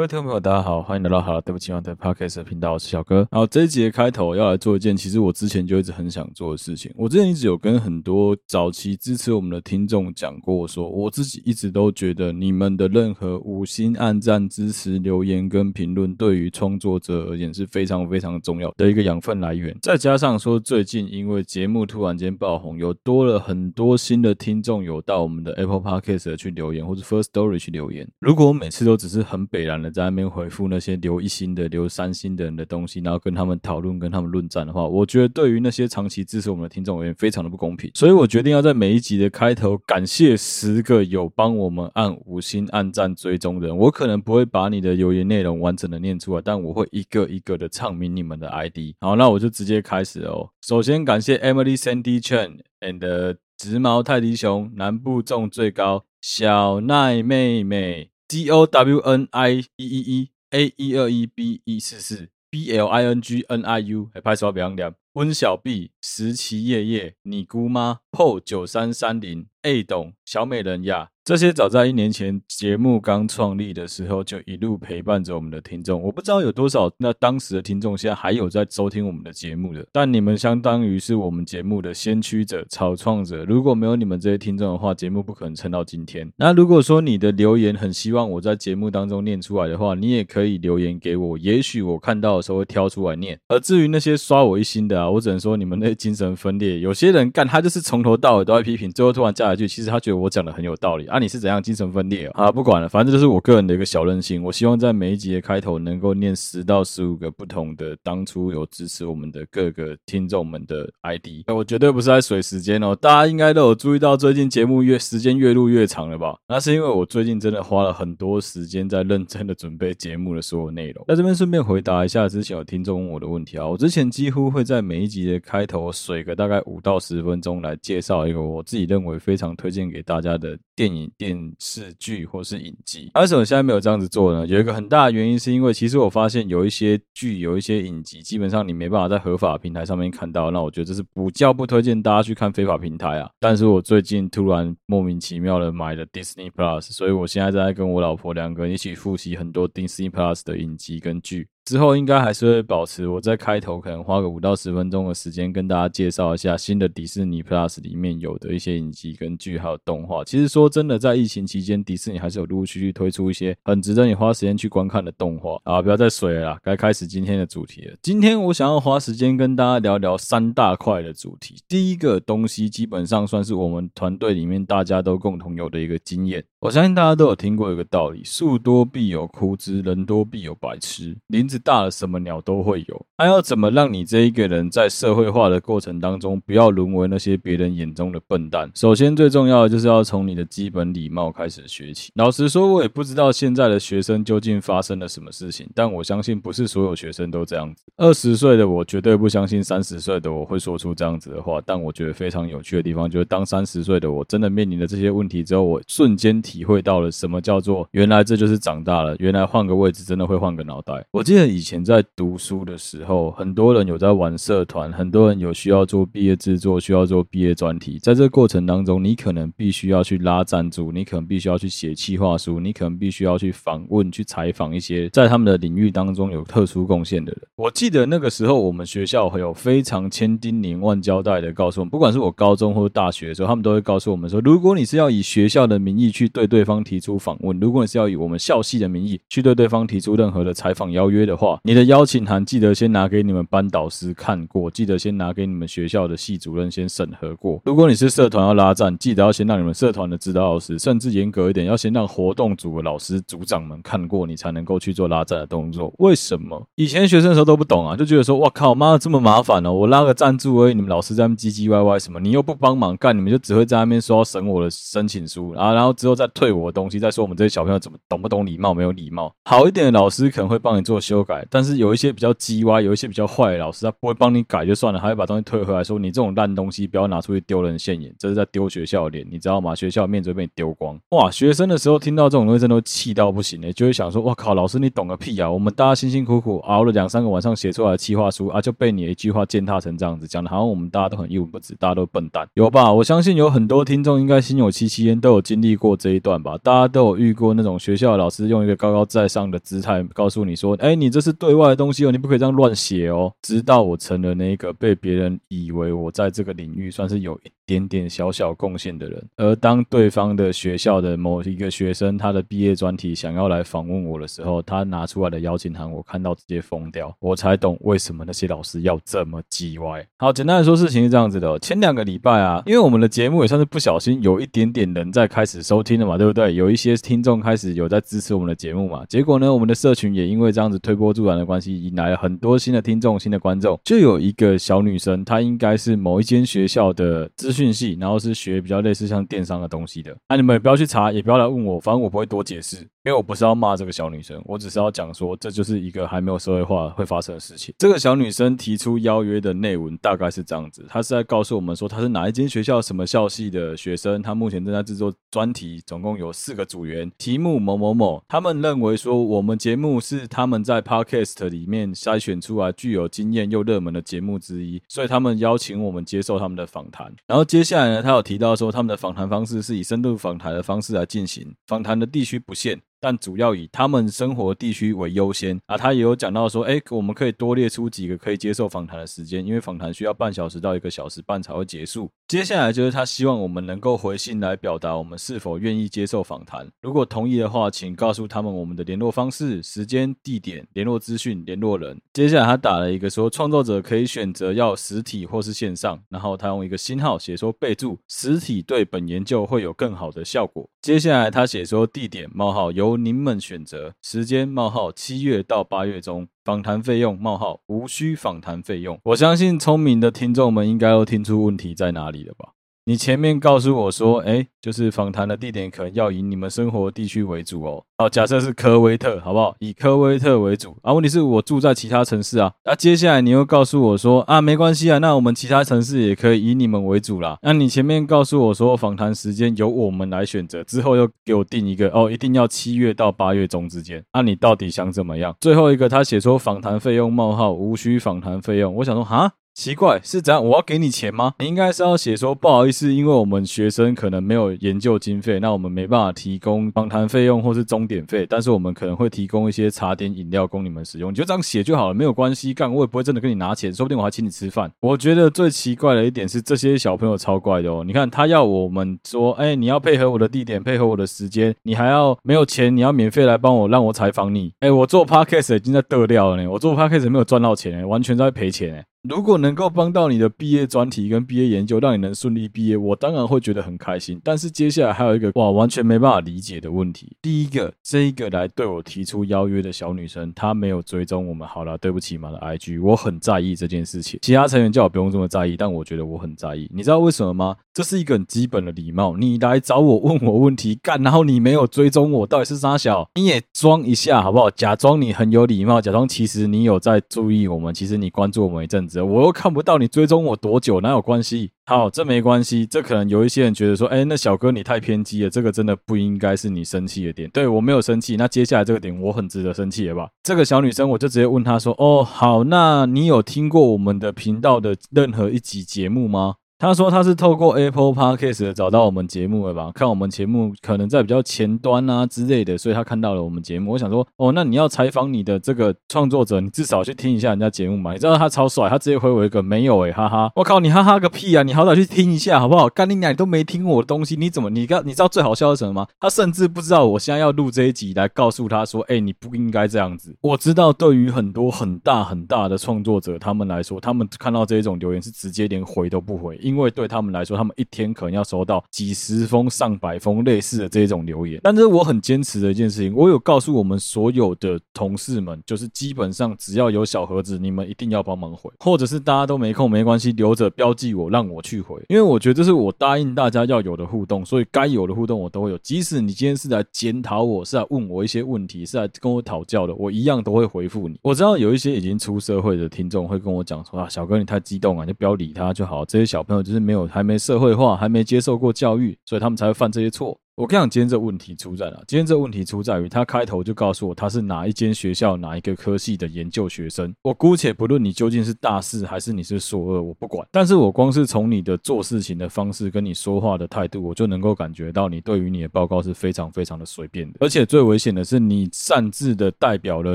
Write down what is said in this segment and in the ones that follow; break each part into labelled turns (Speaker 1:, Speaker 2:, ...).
Speaker 1: 各位听众朋友，大家好，欢迎来到好了，对不起，我的 Podcast 频道，我是小哥。然后这一集的开头要来做一件，其实我之前就一直很想做的事情。我之前一直有跟很多早期支持我们的听众讲过，说我自己一直都觉得你们的任何五星按赞、支持、留言跟评论，对于创作者而言是非常非常重要的一个养分来源。再加上说，最近因为节目突然间爆红，有多了很多新的听众，有到我们的 Apple Podcast 去留言，或者 First Story 去留言。如果我每次都只是很北然的在那边回复那些留一星的、留三星的人的东西，然后跟他们讨论、跟他们论战的话，我觉得对于那些长期支持我们的听众而言，非常的不公平。所以我决定要在每一集的开头感谢十个有帮我们按五星、按赞、追踪的人。我可能不会把你的留言内容完整的念出来，但我会一个一个的唱明你们的 ID。好，那我就直接开始哦。首先感谢 Emily Sandy Chen and 直毛泰迪熊南部种最高小奈妹妹。G O W N I E E E A E 二 E B E 四四 B L I N G N I U 还拍手表扬温小碧十七夜夜你姑妈 PO 九三三零 A 董小美人呀。这些早在一年前节目刚创立的时候就一路陪伴着我们的听众，我不知道有多少那当时的听众现在还有在收听我们的节目的，但你们相当于是我们节目的先驱者、草创者。如果没有你们这些听众的话，节目不可能撑到今天。那如果说你的留言很希望我在节目当中念出来的话，你也可以留言给我，也许我看到的时候会挑出来念。而至于那些刷我一星的啊，我只能说你们那精神分裂。有些人干他就是从头到尾都在批评，最后突然加一句，其实他觉得我讲的很有道理啊。你是怎样精神分裂啊？不管了，反正这就是我个人的一个小任性。我希望在每一集的开头能够念十到十五个不同的当初有支持我们的各个听众们的 ID。我绝对不是在水时间哦，大家应该都有注意到，最近节目越时间越录越长了吧？那是因为我最近真的花了很多时间在认真的准备节目的所有内容。在这边顺便回答一下之前有听众问我的问题啊，我之前几乎会在每一集的开头水个大概五到十分钟来介绍一个我自己认为非常推荐给大家的电影电视剧或是影集，为什么现在没有这样子做呢？有一个很大的原因是因为，其实我发现有一些剧、有一些影集，基本上你没办法在合法平台上面看到。那我觉得这是不叫不推荐大家去看非法平台啊。但是我最近突然莫名其妙的买了 Disney Plus，所以我现在在跟我老婆两个人一起复习很多 Disney Plus 的影集跟剧。之后应该还是会保持我在开头可能花个五到十分钟的时间跟大家介绍一下新的迪士尼 Plus 里面有的一些影集跟剧还有动画。其实说真的，在疫情期间，迪士尼还是有陆陆续续推出一些很值得你花时间去观看的动画啊！不要再水了啦，该开始今天的主题了。今天我想要花时间跟大家聊聊三大块的主题。第一个东西基本上算是我们团队里面大家都共同有的一个经验。我相信大家都有听过一个道理：树多必有枯枝，人多必有白痴。林子大了，什么鸟都会有。还要怎么让你这一个人在社会化的过程当中，不要沦为那些别人眼中的笨蛋？首先，最重要的就是要从你的基本礼貌开始学起。老实说，我也不知道现在的学生究竟发生了什么事情，但我相信不是所有学生都这样子。二十岁的我绝对不相信三十岁的我会说出这样子的话。但我觉得非常有趣的地方，就是当三十岁的我真的面临了这些问题之后，我瞬间。体会到了什么叫做原来这就是长大了，原来换个位置真的会换个脑袋。我记得以前在读书的时候，很多人有在玩社团，很多人有需要做毕业制作，需要做毕业专题。在这个过程当中，你可能必须要去拉赞助，你可能必须要去写企划书，你可能必须要去访问、去采访一些在他们的领域当中有特殊贡献的人。我记得那个时候，我们学校会有非常千叮咛万交代的告诉我们，不管是我高中或大学的时候，他们都会告诉我们说，如果你是要以学校的名义去对。对方提出访问，如果你是要以我们校系的名义去对对方提出任何的采访邀约的话，你的邀请函记得先拿给你们班导师看过，记得先拿给你们学校的系主任先审核过。如果你是社团要拉赞，记得要先让你们社团的指导老师，甚至严格一点，要先让活动组的老师组长们看过，你才能够去做拉赞的动作。为什么？以前学生的时候都不懂啊，就觉得说，哇靠，妈的这么麻烦哦，我拉个赞助而已，你们老师在那边唧唧歪歪什么，你又不帮忙干，你们就只会在那边说要审我的申请书，然后然后之后再。退我的东西，再说我们这些小朋友怎么懂不懂礼貌？没有礼貌。好一点的老师可能会帮你做修都改，但是有一些比较鸡歪，有一些比较坏的老师，他不会帮你改就算了，还会把东西退回来，说你这种烂东西不要拿出去丢人现眼，这是在丢学校的脸，你知道吗？学校面子被你丢光。哇，学生的时候听到这种东西，真的气到不行诶，就会想说，哇靠，老师你懂个屁啊！我们大家辛辛苦苦熬了两三个晚上写出来的企划书啊，就被你一句话践踏成这样子，讲的好像我们大家都很一文不值，大家都笨蛋，有吧？我相信有很多听众应该心有戚戚焉，都有经历过这一段吧？大家都有遇过那种学校老师用一个高高在上的姿态告诉你说，哎，你这是对外的东西哦，你不可以这样乱写哦。直到我成了那个被别人以为我在这个领域算是有点点小小贡献的人，而当对方的学校的某一个学生他的毕业专题想要来访问我的时候，他拿出来的邀请函，我看到直接疯掉，我才懂为什么那些老师要这么叽歪。好，简单来说，事情是这样子的。前两个礼拜啊，因为我们的节目也算是不小心有一点点人在开始收听了嘛，对不对？有一些听众开始有在支持我们的节目嘛。结果呢，我们的社群也因为这样子推波助澜的关系，引来了很多新的听众、新的观众。就有一个小女生，她应该是某一间学校的资讯讯息，然后是学比较类似像电商的东西的。那、你们也不要去查，也不要来问我，反正我不会多解释。因为我不是要骂这个小女生，我只是要讲说，这就是一个还没有社会化会发生的事情。这个小女生提出邀约的内文大概是这样子，她是在告诉我们说，她是哪一间学校什么校系的学生，她目前正在制作专题，总共有四个组员，题目某某某。他们认为说，我们节目是他们在 Podcast 里面筛选出来具有经验又热门的节目之一，所以他们邀请我们接受他们的访谈。然后接下来呢，他有提到说，他们的访谈方式是以深度访谈的方式来进行，访谈的地区不限。但主要以他们生活地区为优先啊，他也有讲到说，哎，我们可以多列出几个可以接受访谈的时间，因为访谈需要半小时到一个小时半才会结束。接下来就是他希望我们能够回信来表达我们是否愿意接受访谈。如果同意的话，请告诉他们我们的联络方式、时间、地点、联络资讯、联络人。接下来他打了一个说，创作者可以选择要实体或是线上，然后他用一个星号写说备注实体对本研究会有更好的效果。接下来他写说地点冒号由您们选择时间冒号七月到八月中访谈费用冒号无需访谈费用。我相信聪明的听众们应该都听出问题在哪里了吧？你前面告诉我说，哎，就是访谈的地点可能要以你们生活地区为主哦。好，假设是科威特，好不好？以科威特为主啊。问题是我住在其他城市啊。那、接下来你又告诉我说，啊，没关系啊，那我们其他城市也可以以你们为主啦。那你前面告诉我说，访谈时间由我们来选择，之后又给我定一个哦，一定要七月到八月中之间。那、你到底想怎么样？最后一个他写说访谈费用冒号无需访谈费用，我想说哈。奇怪，是怎样？我要给你钱吗？你应该是要写说不好意思，因为我们学生可能没有研究经费，那我们没办法提供访谈费用或是钟点费，但是我们可能会提供一些茶点饮料供你们使用。你就这样写就好了，没有关系。干，我也不会真的跟你拿钱，说不定我还请你吃饭。我觉得最奇怪的一点是，这些小朋友超怪的哦。你看，他要我们说，哎，你要配合我的地点，配合我的时间，你还要没有钱，你要免费来帮我让我采访你。哎，我做 podcast 已经在得掉了呢，我做 podcast 没有赚到钱，完全在赔钱。如果能够帮到你的毕业专题跟毕业研究，让你能顺利毕业，我当然会觉得很开心。但是接下来还有一个哇，完全没办法理解的问题。第一个，这一个来对我提出邀约的小女生，她没有追踪我们。好了，对不起嘛的 IG，我很在意这件事情。其他成员叫我不用这么在意，但我觉得我很在意。你知道为什么吗？这是一个很基本的礼貌。你来找我问我问题干，然后你没有追踪我，到底是啥小？你也装一下好不好？假装你很有礼貌，假装其实你有在注意我们，其实你关注我们一阵我又看不到你追踪我多久，哪有关系？好，这没关系。这可能有一些人觉得说，哎，那小哥你太偏激了，这个真的不应该是你生气的点。对，我没有生气，那接下来这个点我很值得生气了吧？这个小女生我就直接问她说，哦，好，那你有听过我们的频道的任何一集节目吗？他说他是透过 Apple Podcast 找到我们节目的吧？看我们节目可能在比较前端啊之类的，所以他看到了我们节目。我想说，哦，那你要采访你的这个创作者，你至少去听一下人家节目嘛。你知道他超帅，他直接回我一个没有诶、哈哈！我靠，你哈哈个屁啊！你好歹去听一下好不好？干你娘，你都没听我的东西，你怎么你刚你知道最好笑的是什么吗？他甚至不知道我现在要录这一集来告诉他说，哎、你不应该这样子。我知道对于很多很大很大的创作者他们来说，他们看到这一种留言是直接连回都不回。因为对他们来说，他们一天可能要收到几十封、上百封类似的这种留言。但是我很坚持的一件事情，我有告诉我们所有的同事们，就是基本上只要有小盒子，你们一定要帮忙回，或者是大家都没空没关系，留着标记我，让我去回，因为我觉得这是我答应大家要有的互动，所以该有的互动我都会有。即使你今天是来检讨我，是来问我一些问题，是来跟我讨教的，我一样都会回复你。我知道有一些已经出社会的听众会跟我讲说啊，小哥你太激动了，你就不要理他就好。这些小朋友就是没有还没社会化，还没接受过教育，所以他们才会犯这些错。我跟你讲，今天这问题出在哪？今天这问题出在于他开头就告诉我他是哪一间学校哪一个科系的研究学生。我姑且不论你究竟是大四还是你是硕二，我不管。但是我光是从你的做事情的方式跟你说话的态度，我就能够感觉到你对于你的报告是非常非常的随便的。而且最危险的是，你擅自的代表了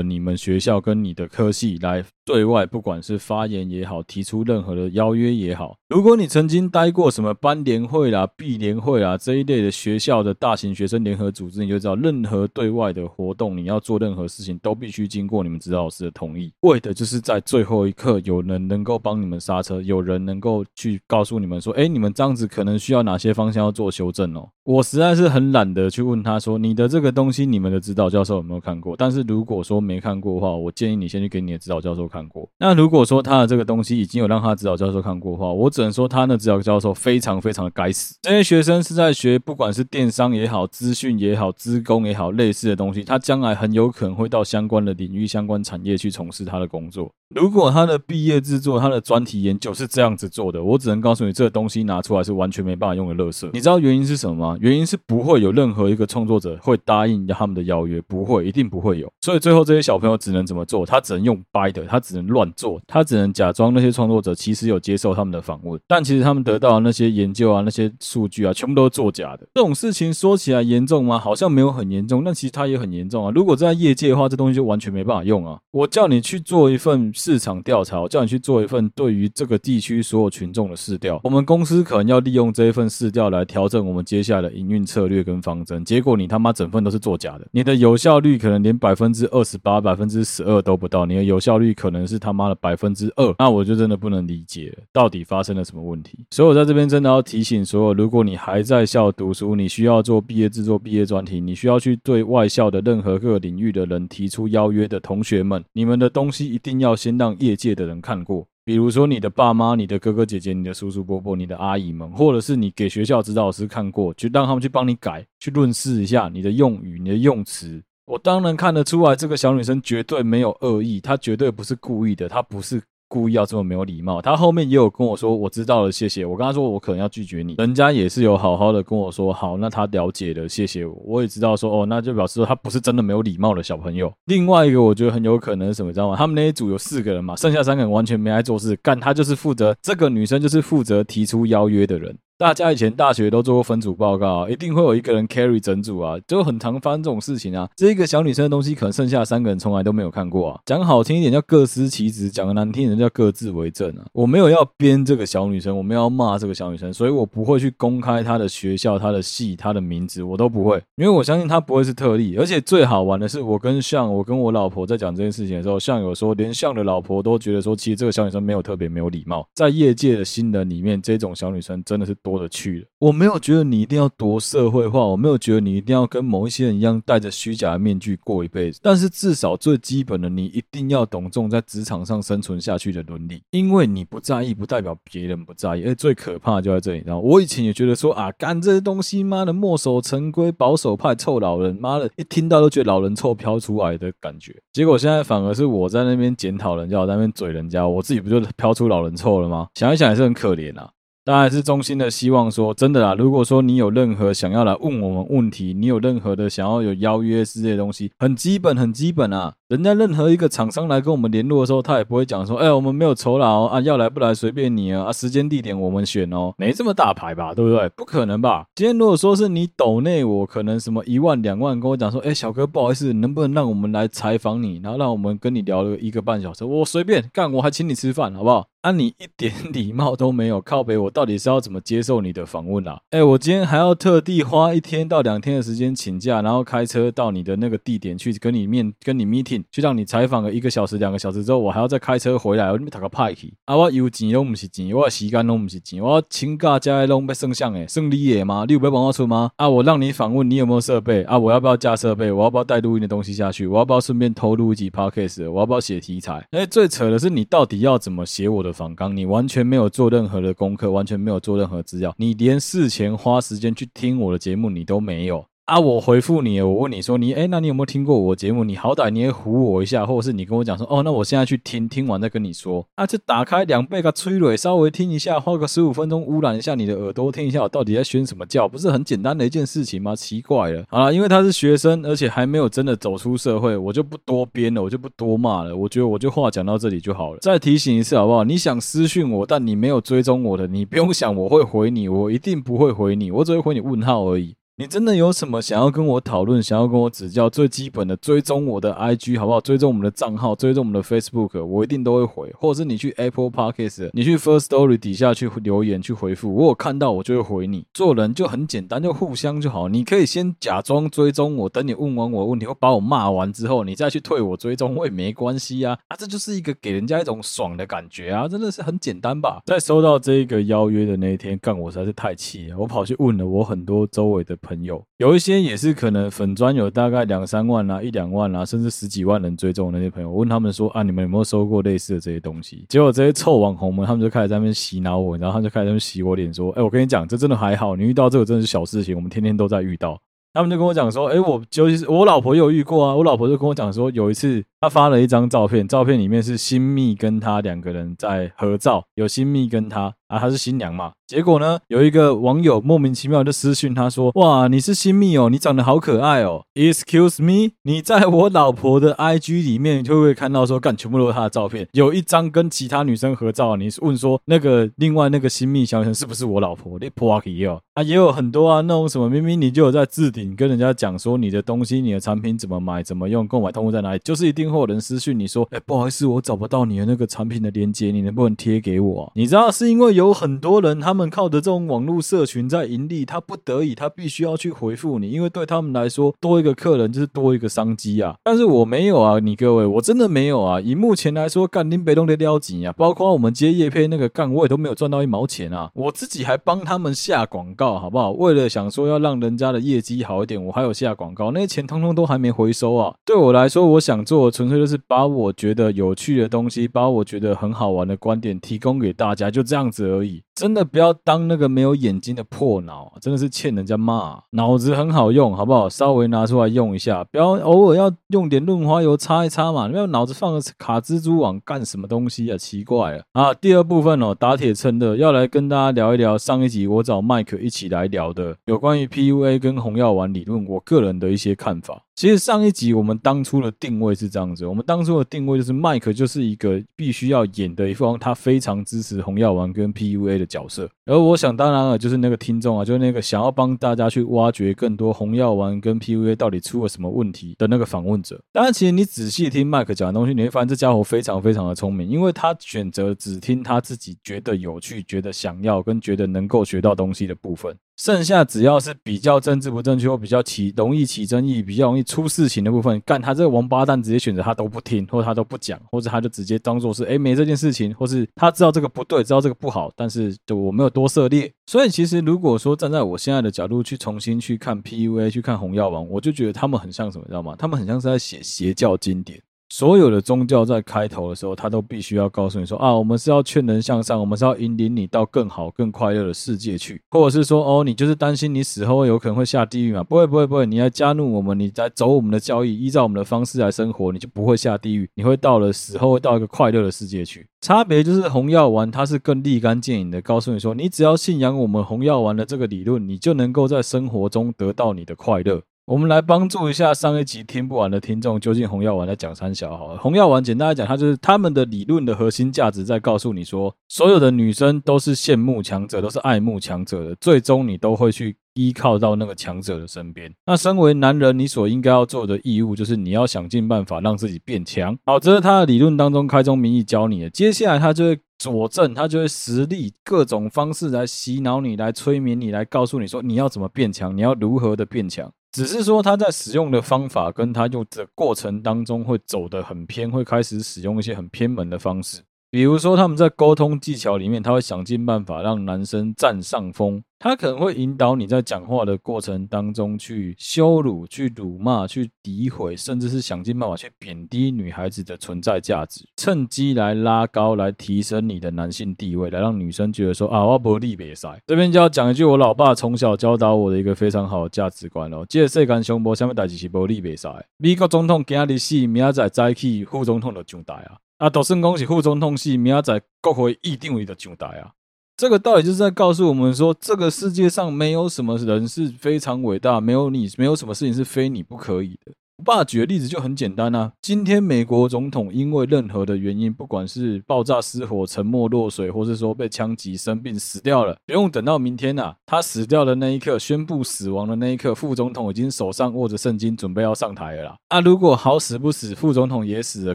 Speaker 1: 你们学校跟你的科系来 对外，不管是发言也好，提出任何的邀约也好。如果你曾经待过什么班联会啦、毕联会啦这一类的学校的。大型学生联合组织，你就知道，任何对外的活动，你要做任何事情，都必须经过你们指导老师的同意，为的就是在最后一刻，有人能够帮你们刹车，有人能够去告诉你们说，哎，你们这样子可能需要哪些方向要做修正哦。我实在是很懒得去问他说，你的这个东西，你们的指导教授有没有看过？但是如果说没看过的话，我建议你先去给你的指导教授看看过。那如果说他的这个东西已经有让他指导教授看过的话，我只能说他那指导教授非常非常的该死。这些学生是在学，不管是电商。也好，资讯也好，资工也好，类似的东西，他将来很有可能会到相关的领域、相关产业去从事他的工作。如果他的毕业制作、他的专题研究是这样子做的，我只能告诉你，这个东西拿出来是完全没办法用的垃圾。你知道原因是什么吗？原因是不会有任何一个创作者会答应他们的邀约，不会，一定不会有。所以最后这些小朋友只能怎么做？他只能用掰的，他只能乱做，他只能假装那些创作者其实有接受他们的访问，但其实他们得到的那些研究啊、那些数据啊，全部都是作假的。这种事情说起来严重吗？好像没有很严重，但其实它也很严重啊。如果在业界的话，这东西就完全没办法用啊。我叫你去做一份市场调查，叫你去做一份对于这个地区所有群众的市调。我们公司可能要利用这一份市调来调整我们接下来的营运策略跟方针。结果你他妈整份都是作假的，你的有效率可能连百分之二十八、百分之十二都不到，你的有效率可能是他妈的百分之二。那我就真的不能理解，到底发生了什么问题？所以我在这边真的要提醒所有，如果你还在校读书，你需要做毕业制作、毕业专题，你需要去对外校的任何各个领域的人提出邀约的同学们，你们的东西一定要先让业界的人看过。比如说你的爸妈、你的哥哥姐姐、你的叔叔伯伯、你的阿姨们，或者是你给学校指导师看过，就让他们去帮你改，去论饰一下你的用语、你的用词。我当然看得出来，这个小女生绝对没有恶意，她绝对不是故意的，她不是。故意要这么没有礼貌，他后面也有跟我说，我知道了，谢谢。我跟他说，我可能要拒绝你，人家也是有好好的跟我说，好，那他了解了，谢谢我。我也知道说，哦，那就表示说他不是真的没有礼貌的小朋友。另外一个，我觉得很有可能是什么，知道吗？他们那一组有四个人嘛，剩下三个人完全没爱做事，干他就是负责这个女生就是负责提出邀约的人。大家以前大学都做过分组报告，啊一定会有一个人 carry 整组啊，就很常发生这种事情啊。这一个小女生的东西，可能剩下三个人从来都没有看过啊。讲好听一点叫各司其职，讲个难听一点叫各自为政啊。我没有要编这个小女生，我没有要骂这个小女生，所以我不会去公开她的学校、她的系、她的名字，我都不会，因为我相信她不会是特例。而且最好玩的是，我跟向，我跟我老婆在讲这件事情的时候，向有说，连向的老婆都觉得说，其实这个小女生没有特别没有礼貌。在业界的新人里面，这种小女生真的是多的去了。我没有觉得你一定要多社会化，我没有觉得你一定要跟某一些人一样戴着虚假的面具过一辈子。但是至少最基本的，你一定要懂这种在职场上生存下去的伦理。因为你不在意，不代表别人不在意。而最可怕就在这里。然后我以前也觉得说啊，干这些东西，妈的墨守成规，保守派臭老人，妈的，一听到都觉得老人臭飘出来的感觉。结果现在反而是我在那边检讨人家，我在那边嘴人家，我自己不就飘出老人臭了吗？想一想也是很可怜啊。当然是衷心的希望说，真的啦。如果说你有任何想要来问我们问题，你有任何的想要有邀约之类的东西，很基本，很基本啊。人家任何一个厂商来跟我们联络的时候，他也不会讲说，哎，我们没有酬劳啊，要来不来随便你啊，啊，时间地点我们选哦，没这么大牌吧，对不对？不可能吧？今天如果说是你抖内我，可能什么一万两万跟我讲说，哎，小哥不好意思，能不能让我们来采访你，然后让我们跟你聊了一个半小时，我随便干，我还请你吃饭，好不好？啊，你一点礼貌都没有，靠北，我到底是要怎么接受你的访问啊？哎，我今天还要特地花一天到两天的时间请假，然后开车到你的那个地点去跟你面跟你 meeting。去让你采访个一个小时、两个小时之后，我还要再开车回来，我你打个派去啊！我有钱都不是钱，我时间都不是钱，我请假加拢要剩相诶，剩你的吗？你有要帮我出吗？啊！我让你访问，你有没有设备啊？我要不要加设备？我要不要带录音的东西下去？我要不要顺便偷录一集 podcast？我要不要写题材？哎，最扯的是你到底要怎么写我的访纲？你完全没有做任何的功课，完全没有做任何资料，你连事前花时间去听我的节目你都没有。啊！我回复你，我问你说你哎，那你有没有听过我节目？你好歹你也唬我一下，或者是你跟我讲说哦，那我现在去听听完再跟你说。啊，就打开两倍个催泪，稍微听一下，花个十五分钟污染一下你的耳朵，听一下我到底在宣什么教，不是很简单的一件事情吗？奇怪了。好了，因为他是学生，而且还没有真的走出社会，我就不多编了，我就不多骂了。我觉得我就话讲到这里就好了。再提醒一次好不好？你想私讯我，但你没有追踪我的，你不用想我会回你，我一定不会回你，我只会回你问号而已。你真的有什么想要跟我讨论，想要跟我指教？最基本的追踪我的 IG 好不好？追踪我们的账号，追踪我们的 Facebook，我一定都会回。或者是你去 Apple Podcast，你去 First Story 底下去留言去回复，我有看到我就会回你。做人就很简单，就互相就好。你可以先假装追踪我，等你问完我问题，或把我骂完之后，你再去退我追踪，我也没关系啊。啊，这就是一个给人家一种爽的感觉啊，真的是很简单吧？在收到这个邀约的那一天，干我实在是太气了，我跑去问了我很多周围的。朋友有一些也是可能粉专有大概两三万啊，一两万啊，甚至十几万人追踪的那些朋友，我问他们说啊，你们有没有收过类似的这些东西？结果这些臭网红们，他们就开始在那边洗脑我，然后他们就开始在那边洗我脸，说，哎，我跟你讲，这真的还好，你遇到这个真的是小事情，我们天天都在遇到。他们就跟我讲说，哎，我尤其是我老婆有遇过啊，我老婆就跟我讲说，有一次她发了一张照片，照片里面是新密跟她两个人在合照，有新密跟她。啊，她是新娘嘛？结果呢，有一个网友莫名其妙就私讯她说：“哇，你是新蜜哦，你长得好可爱哦。”Excuse me，你在我老婆的 IG 里面会不会看到说，干全部都是她的照片？有一张跟其他女生合照，你问说那个另外那个新蜜小姐是不是我老婆？你破皮哦！啊，也有很多啊，那种什么明明你就有在置顶跟人家讲说你的东西、你的产品怎么买、怎么用、购买通路在哪里，就是一定会有人私讯你说：“哎，不好意思，我找不到你的那个产品的链接，你能不能贴给我？”你知道是因为。有很多人，他们靠着这种网络社群在盈利，他不得已，他必须要去回复你，因为对他们来说，多一个客人就是多一个商机啊。但是我没有啊，你各位，我真的没有啊。以目前来说，干林北东的撩紧啊，包括我们接业配那个干，我也都没有赚到一毛钱啊。我自己还帮他们下广告，好不好？为了想说要让人家的业绩好一点，我还有下广告，那些钱通通都还没回收啊。对我来说，我想做的纯粹就是把我觉得有趣的东西，把我觉得很好玩的观点提供给大家，就这样子而已。真的不要当那个没有眼睛的破脑，真的是欠人家骂。脑子很好用，好不好？稍微拿出来用一下，不要偶尔要用点润滑油擦一擦嘛。没有脑子放个卡蜘蛛网干什么东西啊？奇怪了啊！第二部分哦，打铁趁热要来跟大家聊一聊上一集我找麦克一起来聊的有关于 PUA 跟红药丸理论，我个人的一些看法。其实上一集我们当初的定位是这样子，我们当初的定位就是麦克就是一个必须要演的一方，他非常支持红药丸跟 PUA 的角色。而我想当然了，就是那个听众啊，就是那个想要帮大家去挖掘更多红药丸跟 PUA 到底出了什么问题的那个访问者。当然，其实你仔细听麦克讲的东西，你会发现这家伙非常非常的聪明，因为他选择只听他自己觉得有趣、觉得想要跟觉得能够学到东西的部分。剩下只要是比较政治不正确或比较起容易起争议、比较容易出事情的部分，干他这个王八蛋直接选择他都不听，或他都不讲，或者他就直接当做是诶没这件事情，或是他知道这个不对，知道这个不好，但是就我没有多涉猎。所以其实如果说站在我现在的角度去重新去看 PUA，去看红药王，我就觉得他们很像什么，知道吗？他们很像是在写邪教经典。所有的宗教在开头的时候，他都必须要告诉你说啊，我们是要劝人向善，我们是要引领你到更好、更快乐的世界去，或者是说哦，你就是担心你死后有可能会下地狱嘛？不会，不会，不会，你来加入我们，你来走我们的教义，依照我们的方式来生活，你就不会下地狱，你会到了死后会到一个快乐的世界去。差别就是红药丸，它是更立竿见影的告诉你说，你只要信仰我们红药丸的这个理论，你就能够在生活中得到你的快乐。我们来帮助一下上一集听不完的听众，究竟红药丸在讲三小好了。红药丸简单来讲，它就是他们的理论的核心价值，在告诉你说，所有的女生都是羡慕强者，都是爱慕强者的，最终你都会去依靠到那个强者的身边。那身为男人，你所应该要做的义务，就是你要想尽办法让自己变强。好，这是他的理论当中开宗明义教你的。接下来他就会佐证，他就会实力各种方式来洗脑你，来催眠你，来告诉你说你要怎么变强，你要如何的变强。只是说他在使用的方法跟他用的过程当中会走得很偏，会开始使用一些很偏门的方式。比如说，他们在沟通技巧里面，他会想尽办法让男生占上风。他可能会引导你在讲话的过程当中去羞辱、去辱骂、去诋毁，甚至是想尽办法去贬低女孩子的存在价值，趁机来拉高、来提升你的男性地位，来让女生觉得说啊，我不立别赛。这边就要讲一句我老爸从小教导我的一个非常好的价值观哦：这世间上无什么代志是不立别赛。美国总统今日死，明仔载再起副总统就上台啊！啊，都算恭喜副总统系，明仔载国会一定会就上台啊！这个道理就是在告诉我们说，这个世界上没有什么人是非常伟大，没有你，没有什么事情是非你不可以的。我爸举的例子就很简单啊，今天美国总统因为任何的原因，不管是爆炸失火、沉没落水，或是说被枪击生病死掉了，不用等到明天啊，他死掉的那一刻，宣布死亡的那一刻，副总统已经手上握着圣经，准备要上台了啦。啊，如果好死不死，副总统也死了，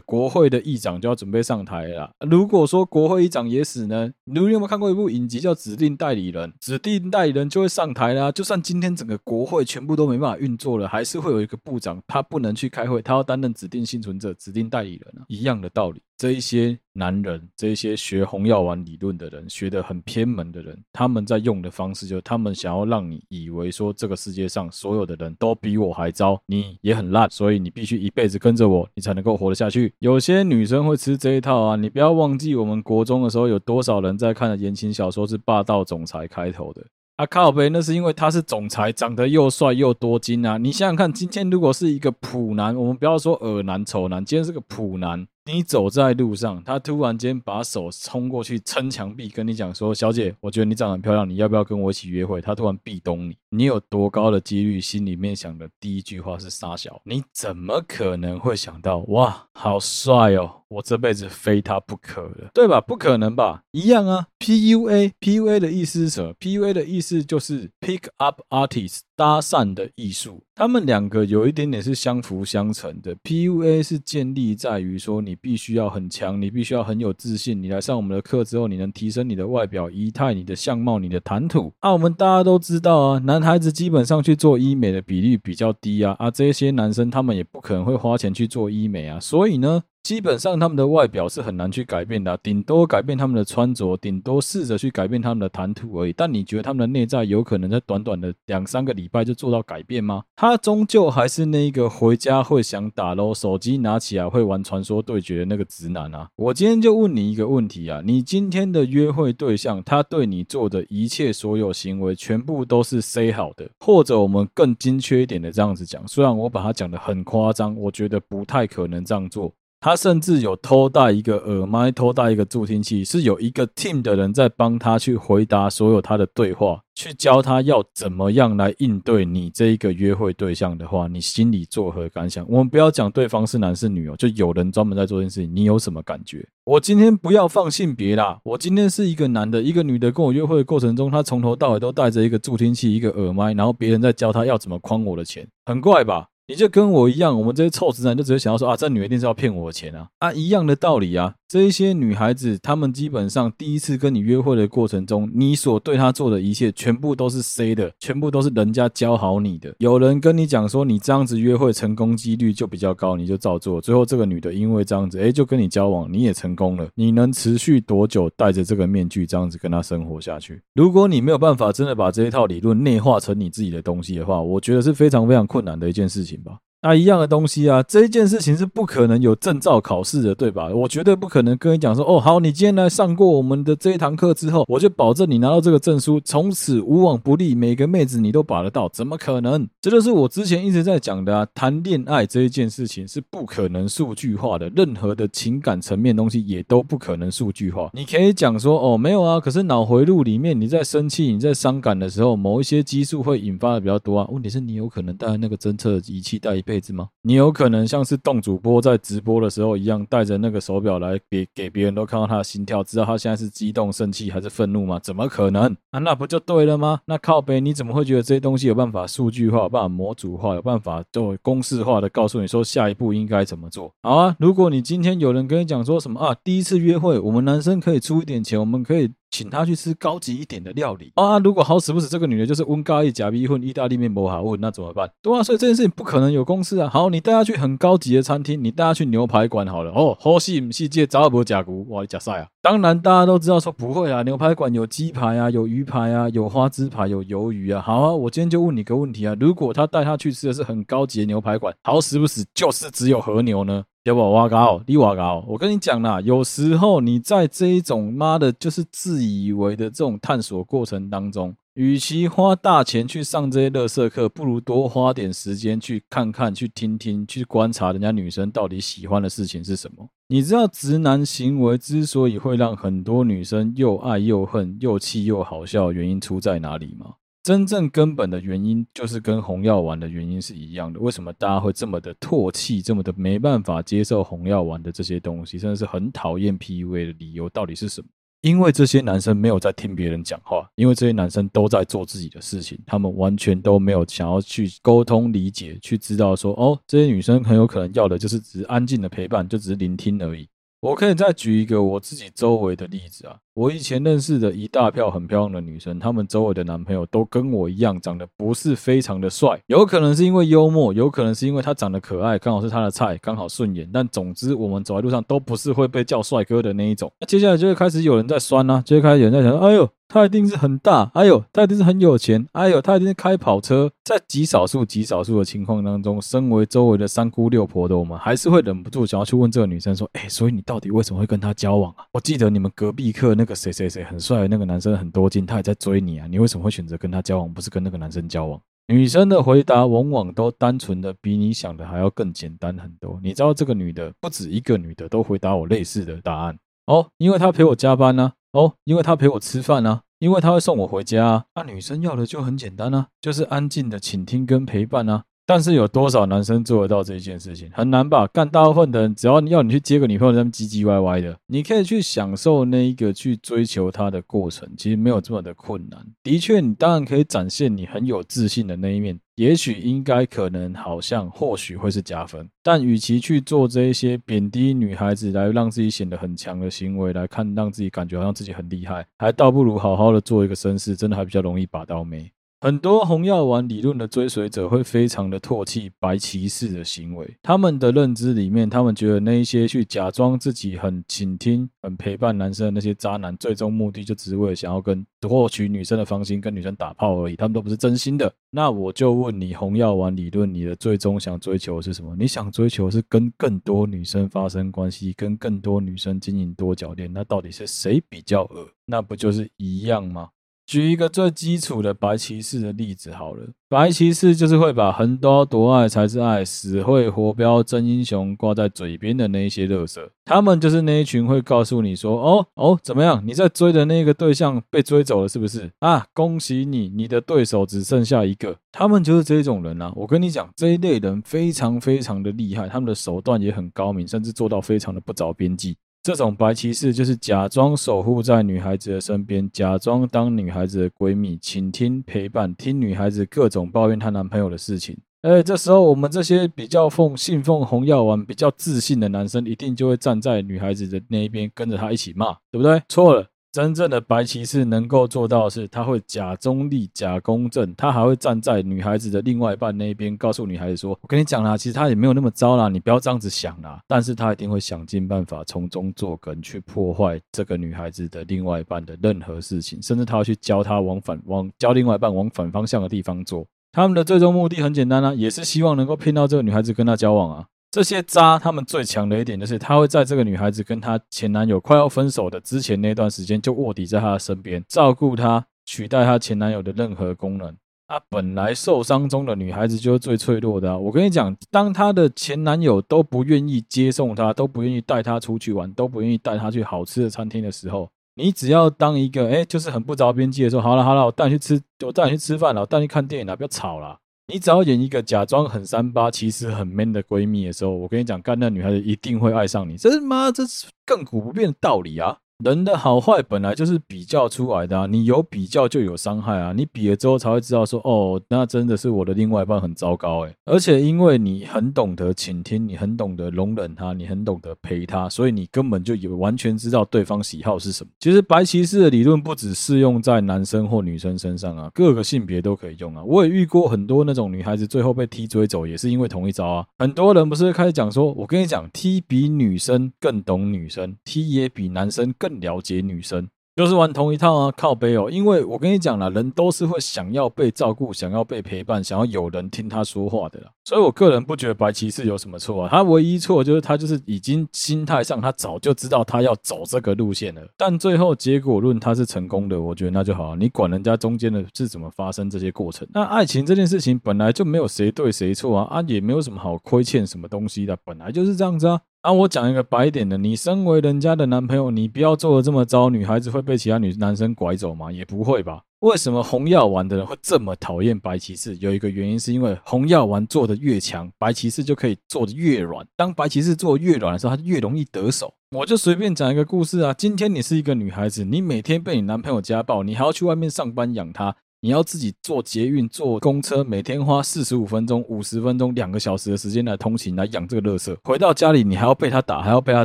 Speaker 1: 国会的议长就要准备上台了啦。如果说国会议长也死呢，你有没有看过一部影集叫《指定代理人》？指定代理人就会上台啦。就算今天整个国会全部都没办法运作了，还是会有一个部长他。不能去开会，他要担任指定幸存者、指定代理人啊，一样的道理。这一些男人，这一些学红药丸理论的人，学得很偏门的人，他们在用的方式，就是他们想要让你以为说，这个世界上所有的人都比我还糟，你也很烂，所以你必须一辈子跟着我，你才能够活得下去。有些女生会吃这一套啊，你不要忘记，我们国中的时候有多少人在看的言情小说是霸道总裁开头的。啊靠北，那是因为他是总裁，长得又帅又多金啊！你想想看，今天如果是一个普男，我们不要说恶男丑男，今天是个普男。你走在路上，他突然间把手冲过去撑墙壁，跟你讲说：“小姐，我觉得你长得很漂亮，你要不要跟我一起约会？”他突然壁咚你，你有多高的几率心里面想的第一句话是傻小？你怎么可能会想到哇，好帅哦，我这辈子非他不可了，对吧？不可能吧？一样啊。PUA，PUA 的意思是什么？PUA 的意思就是 Pick Up Artist。搭讪的艺术，他们两个有一点点是相辅相成的。PUA 是建立在于说，你必须要很强，你必须要很有自信。你来上我们的课之后，你能提升你的外表仪态、你的相貌、你的谈吐。啊，我们大家都知道啊，男孩子基本上去做医美的比例比较低啊，啊，这些男生他们也不可能会花钱去做医美啊，所以呢。基本上他们的外表是很难去改变的，顶多改变他们的穿着，顶多试着去改变他们的谈吐而已。但你觉得他们的内在有可能在短短的两三个礼拜就做到改变吗？他终究还是那一个回家会想打喽，手机拿起来会玩传说对决的那个直男啊！我今天就问你一个问题啊，你今天的约会对象，他对你做的一切所有行为，全部都是 say 好的，或者我们更精确一点的这样子讲，虽然我把它讲得很夸张，我觉得不太可能这样做。他甚至有偷带一个耳麦，偷带一个助听器，是有一个 team 的人在帮他去回答所有他的对话，去教他要怎么样来应对你这一个约会对象的话，你心里作何感想？我们不要讲对方是男是女哦，就有人专门在做这件事情，你有什么感觉？我今天不要放性别啦，我今天是一个男的，一个女的跟我约会的过程中，他从头到尾都带着一个助听器，一个耳麦，然后别人在教他要怎么诓我的钱，很怪吧？你就跟我一样，我们这些臭直男就只会想要说啊，这女的一定是要骗我的钱啊啊，一样的道理啊。这一些女孩子，她们基本上第一次跟你约会的过程中，你所对她做的一切，全部都是 C 的，全部都是人家教好你的。有人跟你讲说，你这样子约会成功几率就比较高，你就照做。最后这个女的因为这样子，诶，就跟你交往，你也成功了。你能持续多久戴着这个面具这样子跟她生活下去？如果你没有办法真的把这一套理论内化成你自己的东西的话，我觉得是非常非常困难的一件事情吧。那一样的东西啊，这一件事情是不可能有证照考试的，对吧？我绝对不可能跟你讲说，哦，好，你今天来上过我们的这一堂课之后，我就保证你拿到这个证书，从此无往不利，每个妹子你都把得到，怎么可能？这就是我之前一直在讲的啊，谈恋爱这一件事情是不可能数据化的，任何的情感层面东西也都不可能数据化。你可以讲说，哦，没有啊，可是脑回路里面你在生气、你在伤感的时候，某一些激素会引发的比较多啊。问题是你有可能带那个侦测仪器带一子吗？你有可能像是动主播在直播的时候一样，带着那个手表来给给别人都看到他的心跳，知道他现在是激动、生气还是愤怒吗？怎么可能啊？那不就对了吗？那靠北，你怎么会觉得这些东西有办法数据化、有办法模组化、有办法做公式化的告诉你说下一步应该怎么做？好啊，如果你今天有人跟你讲说什么啊，第一次约会我们男生可以出一点钱，我们可以。请他去吃高级一点的料理啊。如果好死不死这个女的就是温咖喱假逼混意大利面不好问，那怎么办？对啊，所以这件事情不可能有公式啊。好，你带他去很高级的餐厅，你带他去牛排馆好了。哦，好戏唔戏借找不假骨，哇，你假赛啊！当然大家都知道说不会啊，牛排馆有鸡排啊，有鱼排啊，有花枝排，有鱿鱼啊。好啊，我今天就问你个问题啊，如果他带他去吃的是很高级的牛排馆，好死不死就是只有和牛呢？要不我搞，你我搞，我跟你讲啦，有时候你在这一种妈的，就是自以为的这种探索过程当中，与其花大钱去上这些垃圾课，不如多花点时间去看看、去听听、去观察人家女生到底喜欢的事情是什么。你知道直男行为之所以会让很多女生又爱又恨、又气又好笑原因出在哪里吗？真正根本的原因就是跟红药丸的原因是一样的。为什么大家会这么的唾弃，这么的没办法接受红药丸的这些东西，甚至是很讨厌 PUA 的理由到底是什么？因为这些男生没有在听别人讲话，因为这些男生都在做自己的事情，他们完全都没有想要去沟通、理解、去知道说，哦，这些女生很有可能要的就是只是安静的陪伴，就只是聆听而已。我可以再举一个我自己周围的例子啊，我以前认识的一大票很漂亮的女生，她们周围的男朋友都跟我一样，长得不是非常的帅，有可能是因为幽默，有可能是因为他长得可爱，刚好是他的菜，刚好顺眼。但总之，我们走在路上都不是会被叫帅哥的那一种。那接下来就会开始有人在酸啊，就会开始有人在想，哎呦。他一定是很大，哎呦，他一定是很有钱，哎呦，他一定是开跑车。在极少数、极少数的情况当中，身为周围的三姑六婆的我们，还是会忍不住想要去问这个女生说：“哎，所以你到底为什么会跟他交往啊？我记得你们隔壁课那那个谁谁谁很帅那个男生很多金，他也在追你啊，你为什么会选择跟他交往，不是跟那个男生交往？”女生的回答往往都单纯的比你想的还要更简单很多。你知道这个女的不止一个女的都回答我类似的答案哦，因为她陪我加班呢。哦，因为她陪我吃饭啊，因为她会送我回家啊。那、女生要的就很简单啊，就是安静的倾听跟陪伴啊。但是有多少男生做得到这一件事情？很难吧？干大部分的人，只要要你去接个女朋友，他们唧唧歪歪的，你可以去享受那一个去追求她的过程，其实没有这么的困难。的确，你当然可以展现你很有自信的那一面。也许应该可能好像或许会是加分，但与其去做这一些贬低女孩子来让自己显得很强的行为来看，让自己感觉好像自己很厉害，还倒不如好好的做一个绅士，真的还比较容易把到妹。很多红药丸理论的追随者会非常的唾弃白骑士的行为，他们的认知里面，他们觉得那一些去假装自己很倾听、很陪伴男生的那些渣男，最终目的就只是为了想要跟获取女生的芳心，跟女生打炮而已，他们都不是真心的。那我就问你，红药丸理论，你的最终想追求的是什么？你想追求是跟更多女生发生关系，跟更多女生经营多角恋，那到底是谁比较恶？那不就是一样吗？举一个最基础的白骑士的例子好了，白骑士就是会把“横刀夺爱才是爱”、“死会活标真英雄”挂在嘴边的那一些乐色，他们就是那一群会告诉你说：“哦哦，怎么样？你在追的那个对象被追走了，是不是？啊，恭喜你，你的对手只剩下一个。”他们就是这种人啊！我跟你讲，这一类人非常非常的厉害，他们的手段也很高明，甚至做到非常的不着边际。这种白骑士就是假装守护在女孩子的身边，假装当女孩子的闺蜜，倾听陪伴，听女孩子各种抱怨她男朋友的事情。哎，这时候我们这些比较奉信奉红药丸、比较自信的男生，一定就会站在女孩子的那一边，跟着她一起骂，对不对？错了。真正的白骑士能够做到的是，他会假中立、假公正，他还会站在女孩子的另外一半那边，告诉女孩子说：“我跟你讲啦，其实他也没有那么糟啦，你不要这样子想啦。”但是他一定会想尽办法从中作梗，去破坏这个女孩子的另外一半的任何事情，甚至他要去教她往反往教另外一半往反方向的地方做。他们的最终目的很简单啊，也是希望能够骗到这个女孩子跟他交往啊。这些渣，他们最强的一点就是，他会在这个女孩子跟她前男友快要分手的之前那段时间，就卧底在她的身边，照顾她，取代她前男友的任何功能。啊，本来受伤中的女孩子就是最脆弱的！我跟你讲，当她的前男友都不愿意接送她，都不愿意带她出去玩，都不愿意带她去好吃的餐厅的时候，你只要当一个哎，就是很不着边际的说，好了好了，我带你去吃，我带你去吃饭了，我带你去看电影了，不要吵了。你只要演一个假装很三八，其实很 man 的闺蜜的时候，我跟你讲，干那女孩子一定会爱上你，这是妈，这是亘古不变的道理啊！人的好坏本来就是比较出来的啊，你有比较就有伤害啊，你比了之后才会知道说，哦，那真的是我的另外一半很糟糕诶。而且因为你很懂得倾听，你很懂得容忍他，你很懂得陪他，所以你根本就有完全知道对方喜好是什么。其实白骑士的理论不只适用在男生或女生身上啊，各个性别都可以用啊。我也遇过很多那种女孩子最后被踢追走，也是因为同一招啊。很多人不是开始讲说，我跟你讲踢比女生更懂女生踢也比男生更了解女生。就是玩同一套啊，靠背哦！因为我跟你讲了，人都是会想要被照顾、想要被陪伴、想要有人听他说话的啦。所以我个人不觉得白骑士有什么错啊，他唯一错就是他就是已经心态上他早就知道他要走这个路线了，但最后结果论他是成功的，我觉得那就好。你管人家中间的是怎么发生这些过程？那爱情这件事情本来就没有谁对谁错啊，啊也没有什么好亏欠什么东西的，本来就是这样子啊。啊，我讲一个白点的，你身为人家的男朋友，你不要做的这么糟，女孩子会被其他女男生拐走吗？也不会吧？为什么红药丸的人会这么讨厌白骑士？有一个原因是因为红药丸做的越强，白骑士就可以做的越软。当白骑士做的越软的时候，他就越容易得手。我就随便讲一个故事啊，今天你是一个女孩子，你每天被你男朋友家暴，你还要去外面上班养他。你要自己坐捷运、坐公车，每天花四十五分钟、五十分钟、两个小时的时间来通勤来养这个乐色。回到家里，你还要被他打，还要被他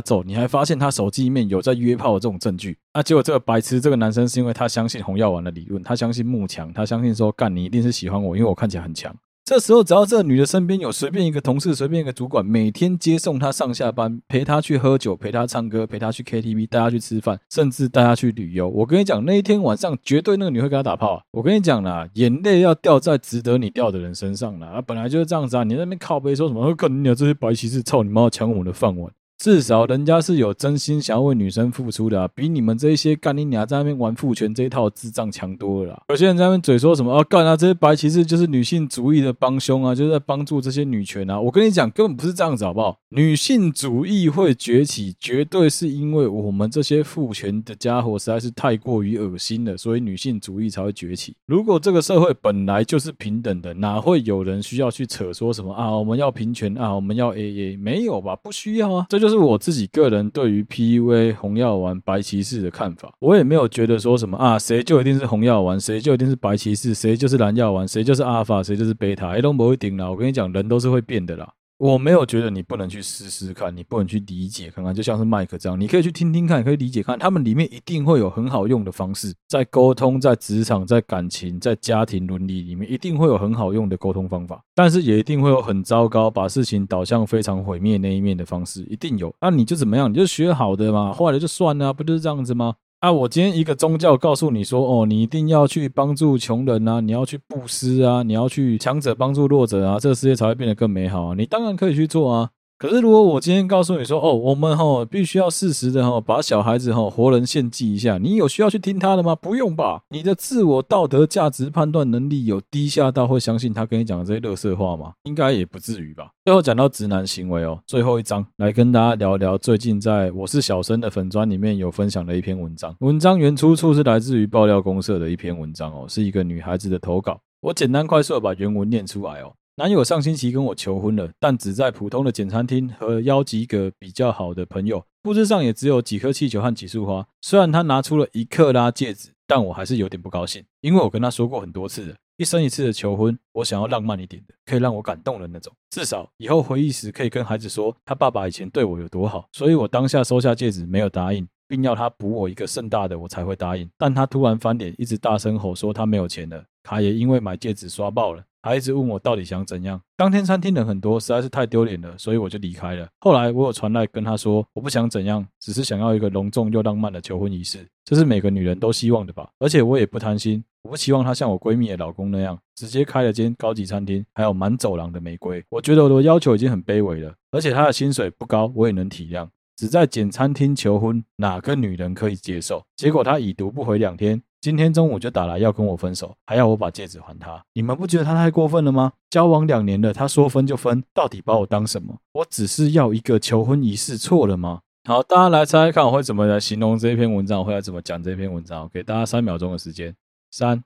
Speaker 1: 揍，你还发现他手机里面有在约炮的这种证据。那结果这个白痴，这个男生是因为他相信红药丸的理论，他相信慕强，他相信说干你一定是喜欢我，因为我看起来很强。这时候，只要这女的身边有随便一个同事、随便一个主管，每天接送她上下班，陪她去喝酒，陪她唱歌，陪她去 KTV，带她去吃饭，甚至带她去旅游。我跟你讲，那一天晚上绝对那个女会跟她打炮！我跟你讲啦，眼泪要掉在值得你掉的人身上了。啊，本来就是这样子啊！你在那边靠背说什么？跟你讲这些白骑士，操你妈，抢我们的饭碗！至少人家是有真心想要为女生付出的啊，比你们这一些干你娘在那边玩父权这一套智障强多了啦。有些人在那边嘴说什么啊，干啊，这些白骑士就是女性主义的帮凶啊，就是在帮助这些女权啊。我跟你讲，根本不是这样子，好不好？女性主义会崛起，绝对是因为我们这些父权的家伙实在是太过于恶心了，所以女性主义才会崛起。如果这个社会本来就是平等的，哪会有人需要去扯说什么啊？我们要平权啊？我们要 AA？没有吧？不需要啊，这就。这是我自己个人对于 PUA 红药丸白骑士的看法，我也没有觉得说什么啊，谁就一定是红药丸，谁就一定是白骑士，谁就是蓝药丸，谁就是阿尔法，谁就是贝塔，哎，都不会顶了。我跟你讲，人都是会变的啦。我没有觉得你不能去试试看，你不能去理解看看，就像是麦克这样，你可以去听听看，可以理解看，他们里面一定会有很好用的方式，在沟通、在职场、在感情、在家庭伦理里面，一定会有很好用的沟通方法，但是也一定会有很糟糕，把事情导向非常毁灭那一面的方式，一定有。那你就怎么样？你就学好的嘛，坏了就算了，不就是这样子吗？啊！我今天一个宗教告诉你说，哦，你一定要去帮助穷人啊，你要去布施啊，你要去强者帮助弱者啊，这个世界才会变得更美好啊！你当然可以去做啊。可是如果我今天告诉你说，哦，我们哈必须要适时的哈把小孩子哈活人献祭一下，你有需要去听他的吗？不用吧？你的自我道德价值判断能力有低下到会相信他跟你讲的这些垃圾话吗？应该也不至于吧。最后讲到直男行为哦，最后一章来跟大家聊聊最近在我是小生的粉专里面有分享的一篇文章。文章原出处是来自于爆料公社的一篇文章哦，是一个女孩子的投稿。我简单快速的把原文念出来哦。男友上星期跟我求婚了，但只在普通的简餐厅和邀几个比较好的朋友，布置上也只有几颗气球和几束花。虽然他拿出了一克拉戒指，但我还是有点不高兴，因为我跟他说过很多次了。一生一次的求婚，我想要浪漫一点的，可以让我感动的那种。至少以后回忆时可以跟孩子说他爸爸以前对我有多好。所以我当下收下戒指，没有答应，并要他补我一个盛大的，我才会答应。但他突然翻脸，一直大声吼说他没有钱了，卡也因为买戒指刷爆了，还一直问我到底想怎样。当天餐厅人很多，实在是太丢脸了，所以我就离开了。后来我有传来跟他说，我不想怎样，只是想要一个隆重又浪漫的求婚仪式，这是每个女人都希望的吧？而且我也不贪心。我不希望她像我闺蜜的老公那样，直接开了间高级餐厅，还有满走廊的玫瑰。我觉得我的要求已经很卑微了，而且她的薪水不高，我也能体谅。只在简餐厅求婚，哪个女人可以接受？结果她已读不回两天，今天中午就打来要跟我分手，还要我把戒指还他。你们不觉得他太过分了吗？交往两年了，他说分就分，到底把我当什么？我只是要一个求婚仪式，错了吗？好，大家来猜猜看，我会怎么来形容这篇文章？我会来怎么讲这篇文章？给大家三秒钟的时间。三、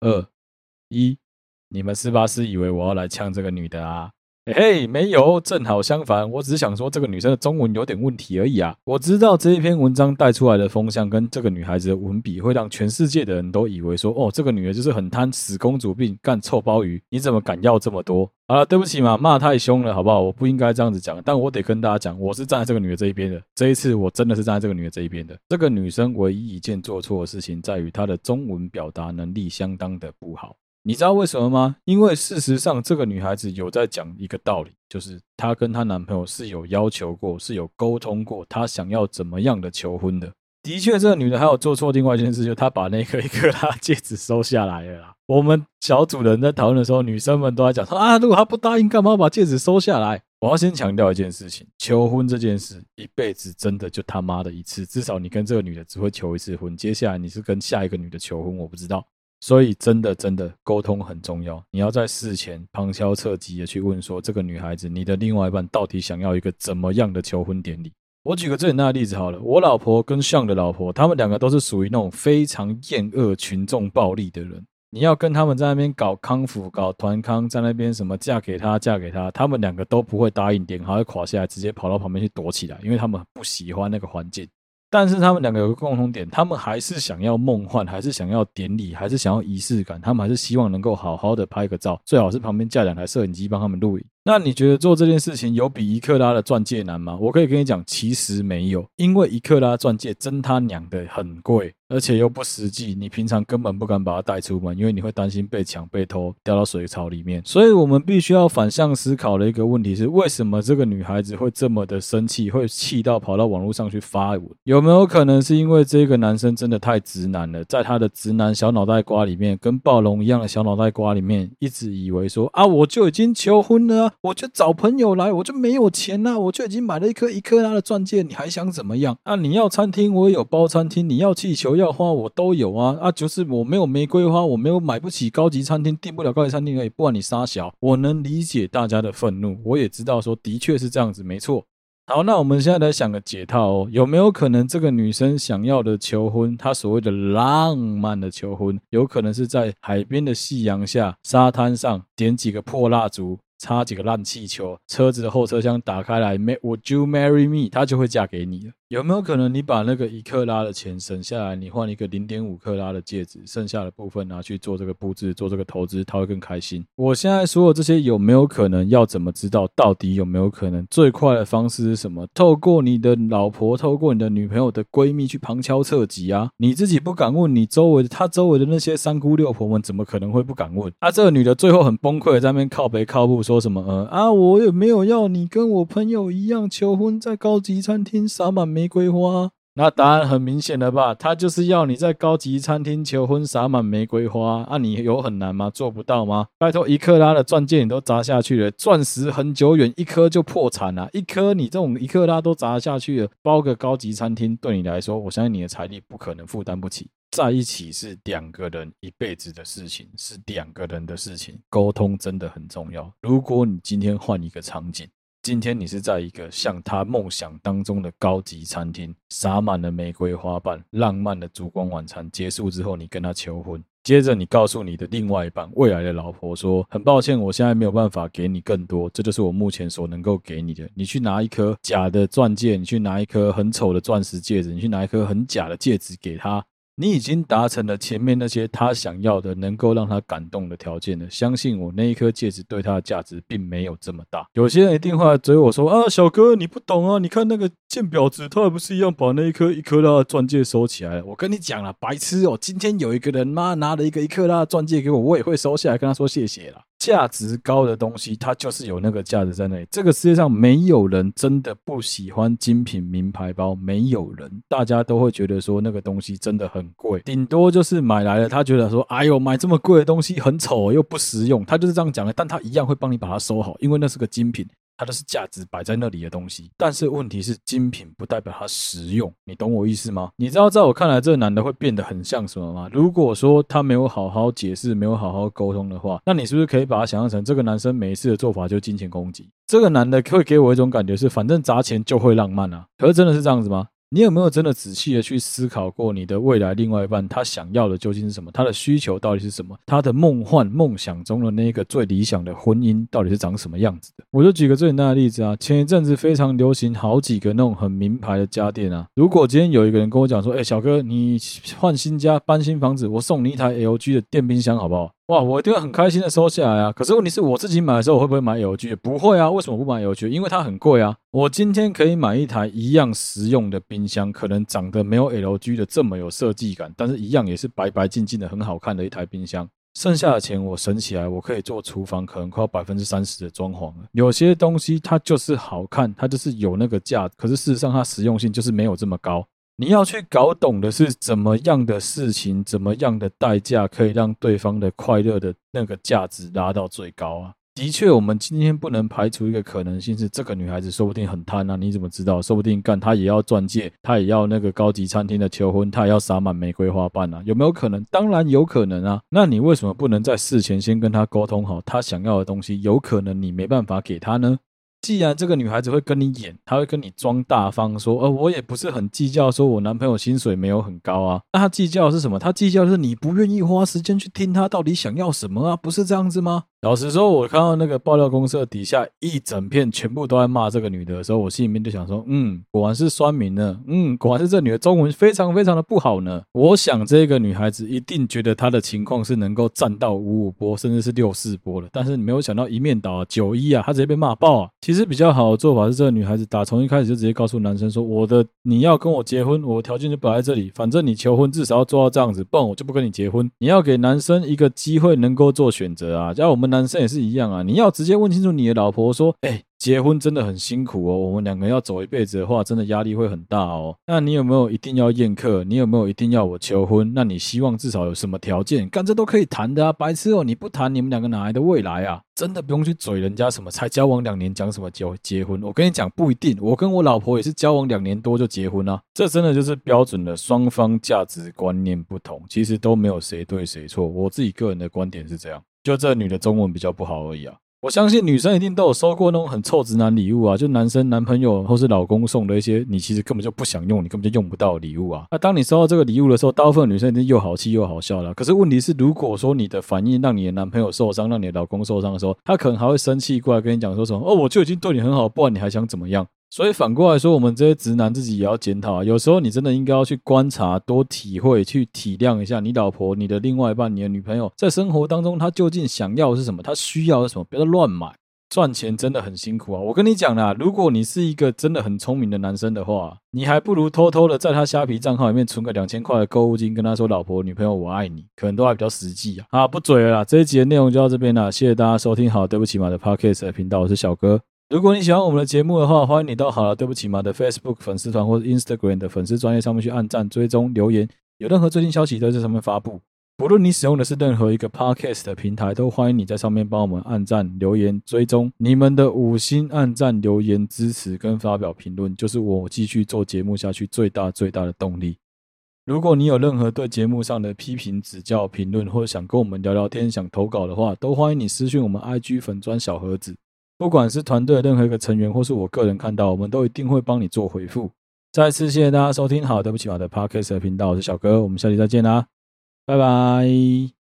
Speaker 1: 二、一，你们是不是以为我要来呛这个女的啊？嘿，没有，正好相反，我只是想说这个女生的中文有点问题而已啊。我知道这一篇文章带出来的风向跟这个女孩子的文笔，会让全世界的人都以为说，哦，这个女的就是很贪死公主病，干臭鲍鱼，你怎么敢要这么多？好了，对不起嘛，骂太凶了，好不好？我不应该这样子讲，但我得跟大家讲，我是站在这个女的这一边的。这一次我真的是站在这个女的这一边的。这个女生唯一一件做错的事情，在于她的中文表达能力相当的不好。你知道为什么吗？因为事实上，这个女孩子有在讲一个道理，就是她跟她男朋友是有要求过，是有沟通过，她想要怎么样的求婚的。的确，这个女的还有做错另外一件事，就她把那个 一克拉戒指收下来了啦。我们小组人在讨论的时候，女生们都在讲说啊，如果她不答应，干嘛把戒指收下来？我要先强调一件事情，求婚这件事，一辈子真的就他妈的一次，至少你跟这个女的只会求一次婚，接下来你是跟下一个女的求婚，我不知道。所以，真的真的沟通很重要。你要在事前旁敲侧击的去问说，这个女孩子，你的另外一半到底想要一个怎么样的求婚典礼？我举个最简单的例子好了，我老婆跟 Sean 的老婆，他们两个都是属于那种非常厌恶群众暴力的人。你要跟他们在那边搞康复、搞团康，在那边什么嫁给他、嫁给他，他们两个都不会答应，点还会垮下来，直接跑到旁边去躲起来，因为他们不喜欢那个环境。但是他们两个有个共同点，他们还是想要梦幻，还是想要典礼，还是想要仪式感，他们还是希望能够好好的拍个照，最好是旁边架两台摄影机帮他们录影。那你觉得做这件事情有比一克拉的钻戒难吗？我可以跟你讲，其实没有，因为一克拉钻戒真他娘的很贵，而且又不实际，你平常根本不敢把它带出门，因为你会担心被抢、被偷、掉到水槽里面。所以我们必须要反向思考的一个问题是：为什么这个女孩子会这么的生气，会气到跑到网络上去发文？有没有可能是因为这个男生真的太直男了，在他的直男小脑袋瓜里面，跟暴龙一样的小脑袋瓜里面，一直以为说啊，我就已经求婚了。我就找朋友来，我就没有钱呐、我就已经买了一颗一克拉的钻戒，你还想怎么样？啊，你要餐厅，我也有包餐厅；你要气球，要花，我都有啊。啊，就是我没有玫瑰花，我没有买不起高级餐厅，订不了高级餐厅而已。不管你杀小，我能理解大家的愤怒，我也知道说的确是这样子，没错。好，那我们现在来想个解套哦，有没有可能这个女生想要的求婚，她所谓的浪漫的求婚，有可能是在海边的夕阳下，沙滩上点几个破蜡烛？插几个烂气球，车子的后车厢打开来，Would you marry me？她就会嫁给你了。有没有可能你把那个一克拉的钱省下来，你换一个零点五克拉的戒指，剩下的部分拿去做这个布置、做这个投资，他会更开心？我现在说的这些有没有可能？要怎么知道到底有没有可能？最快的方式是什么？透过你的老婆，透过你的女朋友的闺蜜去旁敲侧击啊！你自己不敢问，你周围的她周围的那些三姑六婆们怎么可能会不敢问？啊，这个女的最后很崩溃，在那边靠北靠步说什么？呃啊，我也没有要你跟我朋友一样求婚，在高级餐厅洒满玫玫瑰花，那答案很明显了吧？他就是要你在高级餐厅求婚，洒满玫瑰花。啊，你有很难吗？做不到吗？拜托，一克拉的钻戒你都砸下去了，钻石很久远，一颗就破产了。一颗你这种一克拉都砸下去了，包个高级餐厅对你来说，我相信你的财力不可能负担不起。在一起是两个人一辈子的事情，是两个人的事情，沟通真的很重要。如果你今天换一个场景。今天你是在一个像他梦想当中的高级餐厅，洒满了玫瑰花瓣，浪漫的烛光晚餐结束之后，你跟他求婚。接着你告诉你的另外一半，未来的老婆说：“很抱歉，我现在没有办法给你更多，这就是我目前所能够给你的。你去拿一颗假的钻戒，你去拿一颗很丑的钻石戒指，你去拿一颗很假的戒指给他。”你已经达成了前面那些他想要的，能够让他感动的条件了。相信我，那一颗戒指对他的价值并没有这么大。有些人一定会来追我说：“啊，小哥，你不懂啊！你看那个贱婊子，他还不是一样把那一颗一克拉的钻戒收起来了？”我跟你讲了，白痴哦！今天有一个人妈拿了一个一克拉的钻戒给我，我也会收下来跟他说谢谢啦。价值高的东西，它就是有那个价值在那里。这个世界上没有人真的不喜欢精品名牌包，没有人，大家都会觉得说那个东西真的很贵。顶多就是买来了，他觉得说，哎呦，买这么贵的东西很丑又不实用，他就是这样讲的。但他一样会帮你把它收好，因为那是个精品。它的是价值摆在那里的东西，但是问题是精品不代表它实用，你懂我意思吗？你知道在我看来，这个男的会变得很像什么吗？如果说他没有好好解释，没有好好沟通的话，那你是不是可以把它想象成这个男生每一次的做法就是金钱攻击？这个男的会给我一种感觉是，反正砸钱就会浪漫啊，可是真的是这样子吗？你有没有真的仔细的去思考过你的未来另外一半他想要的究竟是什么？他的需求到底是什么？他的梦幻梦想中的那个最理想的婚姻到底是长什么样子的？我就举个最简单的例子啊，前一阵子非常流行好几个那种很名牌的家电啊。如果今天有一个人跟我讲说，哎，小哥，你换新家搬新房子，我送你一台 LG 的电冰箱，好不好？哇，我一定会很开心的收下来啊！可是问题是我自己买的时候，我会不会买 LG？不会啊，为什么不买 LG？因为它很贵啊。我今天可以买一台一样实用的冰箱，可能长得没有 LG 的这么有设计感，但是一样也是白白净净的很好看的一台冰箱。剩下的钱我省起来，我可以做厨房，可能快要百分之三十的装潢了。有些东西它就是好看，它就是有那个价，可是事实上它实用性就是没有这么高。你要去搞懂的是怎么样的事情，怎么样的代价可以让对方的快乐的那个价值拉到最高啊？的确，我们今天不能排除一个可能性是，这个女孩子说不定很贪啊，你怎么知道？说不定干她也要钻戒，她也要那个高级餐厅的求婚，她也要撒满玫瑰花瓣啊？有没有可能？当然有可能啊。那你为什么不能在事前先跟她沟通好，她想要的东西有可能你没办法给她呢？既然这个女孩子会跟你演，她会跟你装大方，说，呃，我也不是很计较，说我男朋友薪水没有很高啊。那她计较的是什么？她计较的是你不愿意花时间去听她到底想要什么啊？不是这样子吗？老实说，我看到那个爆料公社底下一整片全部都在骂这个女的的时候，我心里面就想说，嗯，果然是酸民呢，嗯，果然是这女的中文非常非常的不好呢。我想这个女孩子一定觉得她的情况是能够站到五五波，甚至是六四波的，但是你没有想到一面倒啊，九一啊，她直接被骂爆啊。其实比较好的做法是，这个女孩子打从一开始就直接告诉男生说，我的你要跟我结婚，我的条件就摆在这里，反正你求婚至少要做到这样子，不然我就不跟你结婚。你要给男生一个机会能够做选择啊，只要我们男生也是一样啊，你要直接问清楚你的老婆说，哎。结婚真的很辛苦哦，我们两个要走一辈子的话，真的压力会很大哦。那你有没有一定要宴客？你有没有一定要我求婚？那你希望至少有什么条件？干这都可以谈的啊，白痴哦！你不谈，你们两个哪来的未来啊？真的不用去嘴人家什么才交往两年讲什么结结婚？我跟你讲不一定，我跟我老婆也是交往两年多就结婚啊。这真的就是标准的双方价值观念不同，其实都没有谁对谁错。我自己个人的观点是这样，就这女的中文比较不好而已啊。我相信女生一定都有收过那种很臭直男礼物啊，就男生男朋友或是老公送的一些你其实根本就不想用，你根本就用不到的礼物啊。那当你收到这个礼物的时候，大部分女生一定又好气又好笑了。可是问题是，如果说你的反应让你的男朋友受伤，让你的老公受伤的时候，他可能还会生气过来跟你讲说什么：“哦，我就已经对你很好，不然你还想怎么样？”所以反过来说，我们这些直男自己也要检讨啊。有时候你真的应该要去观察、多体会、去体谅一下你老婆、你的另外一半、你的女朋友在生活当中，她究竟想要的是什么，她需要的是什么，不要乱买。赚钱真的很辛苦啊！我跟你讲啦，如果你是一个真的很聪明的男生的话，你还不如偷偷的在他虾皮账号里面存个两千块的购物金，跟他说：“老婆、女朋友，我爱你。”可能都还比较实际啊！啊，不嘴了啦，这一集的内容就到这边了，谢谢大家收听。好，对不起嘛的 Podcast 频道，我是小哥。如果你喜欢我们的节目的话，欢迎你到好了，对不起嘛的 Facebook 粉丝团或者 Instagram 的粉丝专业上面去按赞、追踪、留言，有任何最新消息都在上面发布。不论你使用的是任何一个 podcast 的平台，都欢迎你在上面帮我们按赞、留言、追踪。你们的五星按赞、留言、支持跟发表评论，就是我继续做节目下去最大最大的动力。如果你有任何对节目上的批评、指教、评论，或者想跟我们聊聊天、想投稿的话，都欢迎你私讯我们 IG 粉砖小盒子。不管是团队的任何一个成员，或是我个人看到，我们都一定会帮你做回复。再次谢谢大家收听，好，对不起，我的 podcast 的频道，我是小哥，我们下期再见啦。拜拜。